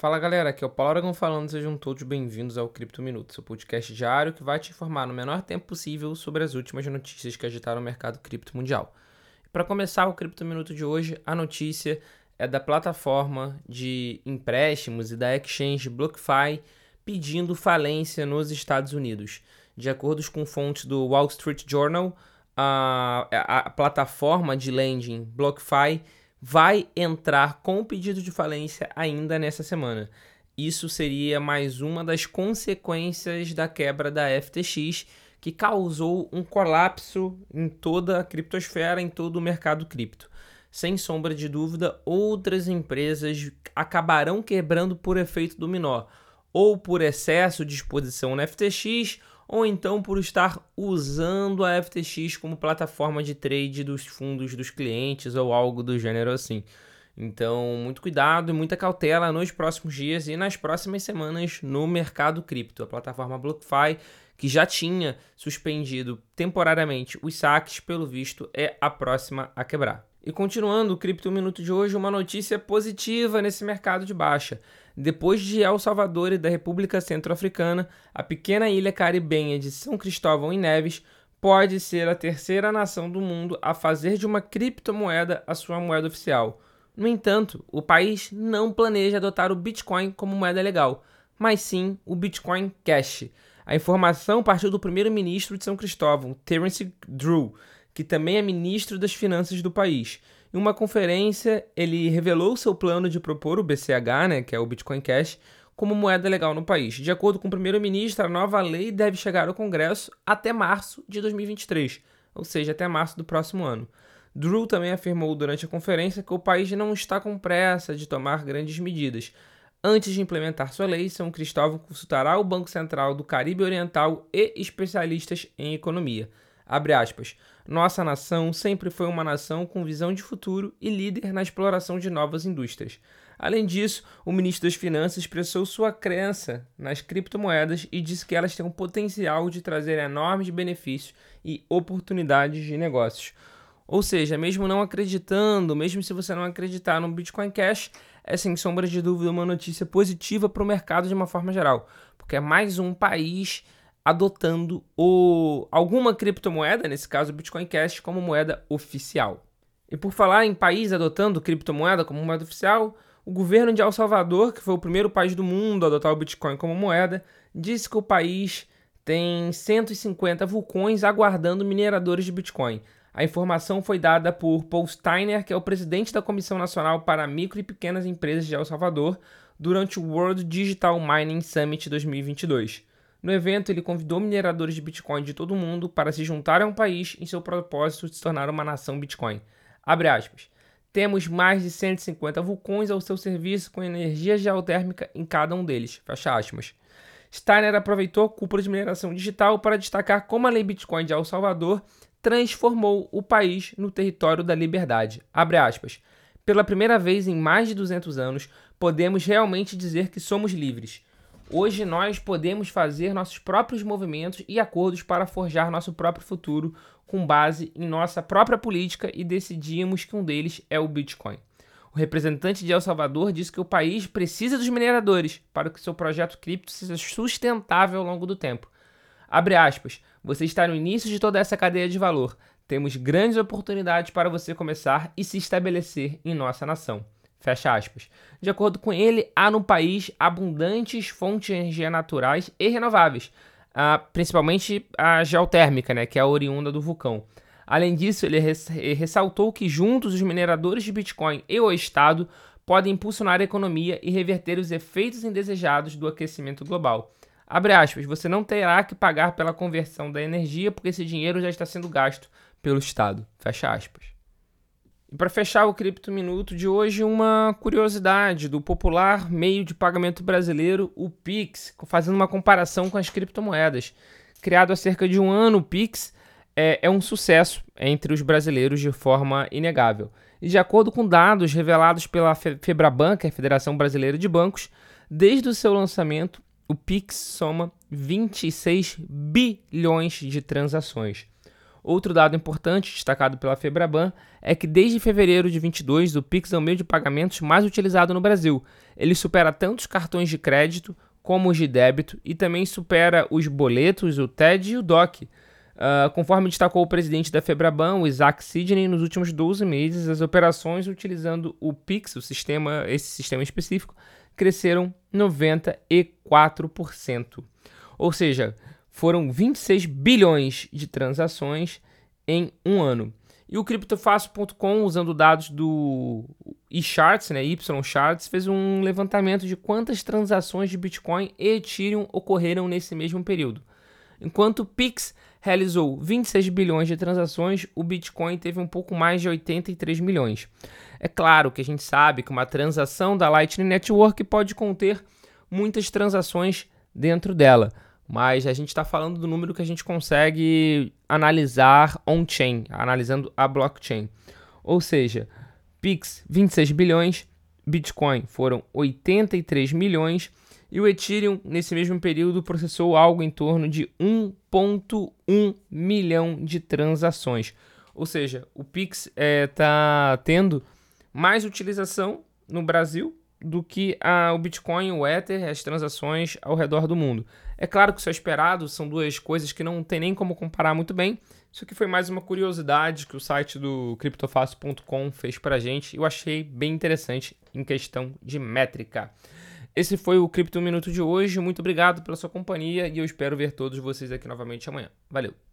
Fala galera, aqui é o Paulo Aragão falando, sejam todos bem-vindos ao Cripto Minuto, seu podcast diário que vai te informar no menor tempo possível sobre as últimas notícias que agitaram o mercado cripto mundial. Para começar o Cripto Minuto de hoje, a notícia é da plataforma de empréstimos e da exchange BlockFi pedindo falência nos Estados Unidos. De acordo com fontes do Wall Street Journal, a, a, a plataforma de lending BlockFi vai entrar com o pedido de falência ainda nessa semana. Isso seria mais uma das consequências da quebra da FTX, que causou um colapso em toda a criptosfera, em todo o mercado cripto. Sem sombra de dúvida, outras empresas acabarão quebrando por efeito dominó, ou por excesso de exposição na FTX, ou então por estar usando a FTX como plataforma de trade dos fundos dos clientes ou algo do gênero assim. Então, muito cuidado e muita cautela nos próximos dias e nas próximas semanas no mercado cripto. A plataforma BlockFi, que já tinha suspendido temporariamente os saques, pelo visto, é a próxima a quebrar. E continuando o Cripto Minuto de hoje, uma notícia positiva nesse mercado de baixa. Depois de El Salvador e da República Centro-Africana, a pequena ilha caribenha de São Cristóvão em Neves pode ser a terceira nação do mundo a fazer de uma criptomoeda a sua moeda oficial. No entanto, o país não planeja adotar o Bitcoin como moeda legal, mas sim o Bitcoin Cash. A informação partiu do primeiro-ministro de São Cristóvão, Terence Drew, que também é ministro das Finanças do país. Em uma conferência, ele revelou seu plano de propor o BCH, né, que é o Bitcoin Cash, como moeda legal no país. De acordo com o primeiro-ministro, a nova lei deve chegar ao Congresso até março de 2023, ou seja, até março do próximo ano. Drew também afirmou durante a conferência que o país não está com pressa de tomar grandes medidas. Antes de implementar sua lei, São Cristóvão consultará o Banco Central do Caribe Oriental e especialistas em economia. Abre aspas. Nossa nação sempre foi uma nação com visão de futuro e líder na exploração de novas indústrias. Além disso, o ministro das Finanças expressou sua crença nas criptomoedas e disse que elas têm o potencial de trazer enormes benefícios e oportunidades de negócios. Ou seja, mesmo não acreditando, mesmo se você não acreditar no Bitcoin Cash, é sem sombra de dúvida uma notícia positiva para o mercado de uma forma geral, porque é mais um país adotando o, alguma criptomoeda, nesse caso o Bitcoin Cash, como moeda oficial. E por falar em país adotando criptomoeda como moeda oficial, o governo de El Salvador, que foi o primeiro país do mundo a adotar o Bitcoin como moeda, disse que o país tem 150 vulcões aguardando mineradores de Bitcoin. A informação foi dada por Paul Steiner, que é o presidente da Comissão Nacional para Micro e Pequenas Empresas de El Salvador, durante o World Digital Mining Summit 2022. No evento, ele convidou mineradores de Bitcoin de todo o mundo para se juntarem a um país em seu propósito de se tornar uma nação Bitcoin. Abre aspas. Temos mais de 150 vulcões ao seu serviço com energia geotérmica em cada um deles. Fecha aspas. Steiner aproveitou a cúpula de mineração digital para destacar como a lei Bitcoin de El Salvador transformou o país no território da liberdade. Abre aspas. Pela primeira vez em mais de 200 anos, podemos realmente dizer que somos livres. Hoje nós podemos fazer nossos próprios movimentos e acordos para forjar nosso próprio futuro com base em nossa própria política e decidimos que um deles é o Bitcoin. O representante de El Salvador disse que o país precisa dos mineradores para que seu projeto cripto seja sustentável ao longo do tempo. Abre aspas, você está no início de toda essa cadeia de valor. Temos grandes oportunidades para você começar e se estabelecer em nossa nação. Fecha aspas. De acordo com ele, há no país abundantes fontes de energia naturais e renováveis, uh, principalmente a geotérmica, né, que é a oriunda do vulcão. Além disso, ele ressaltou que juntos os mineradores de Bitcoin e o Estado podem impulsionar a economia e reverter os efeitos indesejados do aquecimento global. Abre aspas, você não terá que pagar pela conversão da energia porque esse dinheiro já está sendo gasto pelo Estado. Fecha aspas. E para fechar o Cripto Minuto de hoje, uma curiosidade do popular meio de pagamento brasileiro, o Pix, fazendo uma comparação com as criptomoedas. Criado há cerca de um ano, o Pix é, é um sucesso entre os brasileiros de forma inegável. E de acordo com dados revelados pela Febraban, que é a Federação Brasileira de Bancos, desde o seu lançamento, o Pix soma 26 bilhões de transações. Outro dado importante, destacado pela Febraban, é que desde fevereiro de 22 o Pix é o meio de pagamentos mais utilizado no Brasil. Ele supera tanto os cartões de crédito como os de débito e também supera os boletos, o TED e o DOC. Uh, conforme destacou o presidente da Febraban, o Isaac Sidney, nos últimos 12 meses, as operações utilizando o Pix, o sistema, esse sistema específico, cresceram 94%. Ou seja, foram 26 bilhões de transações em um ano. E o criptofácil.com, usando dados do eCharts, né, YCharts, fez um levantamento de quantas transações de Bitcoin e Ethereum ocorreram nesse mesmo período. Enquanto o Pix realizou 26 bilhões de transações, o Bitcoin teve um pouco mais de 83 milhões. É claro que a gente sabe que uma transação da Lightning Network pode conter muitas transações dentro dela mas a gente está falando do número que a gente consegue analisar on-chain, analisando a blockchain. Ou seja, Pix 26 bilhões, Bitcoin foram 83 milhões e o Ethereum nesse mesmo período processou algo em torno de 1.1 milhão de transações. Ou seja, o Pix está é, tá tendo mais utilização no Brasil do que a, o Bitcoin, o Ether, as transações ao redor do mundo. É claro que isso é esperado, são duas coisas que não tem nem como comparar muito bem. Isso aqui foi mais uma curiosidade que o site do criptofácil.com fez para gente. Eu achei bem interessante em questão de métrica. Esse foi o Cripto Minuto de hoje. Muito obrigado pela sua companhia e eu espero ver todos vocês aqui novamente amanhã. Valeu!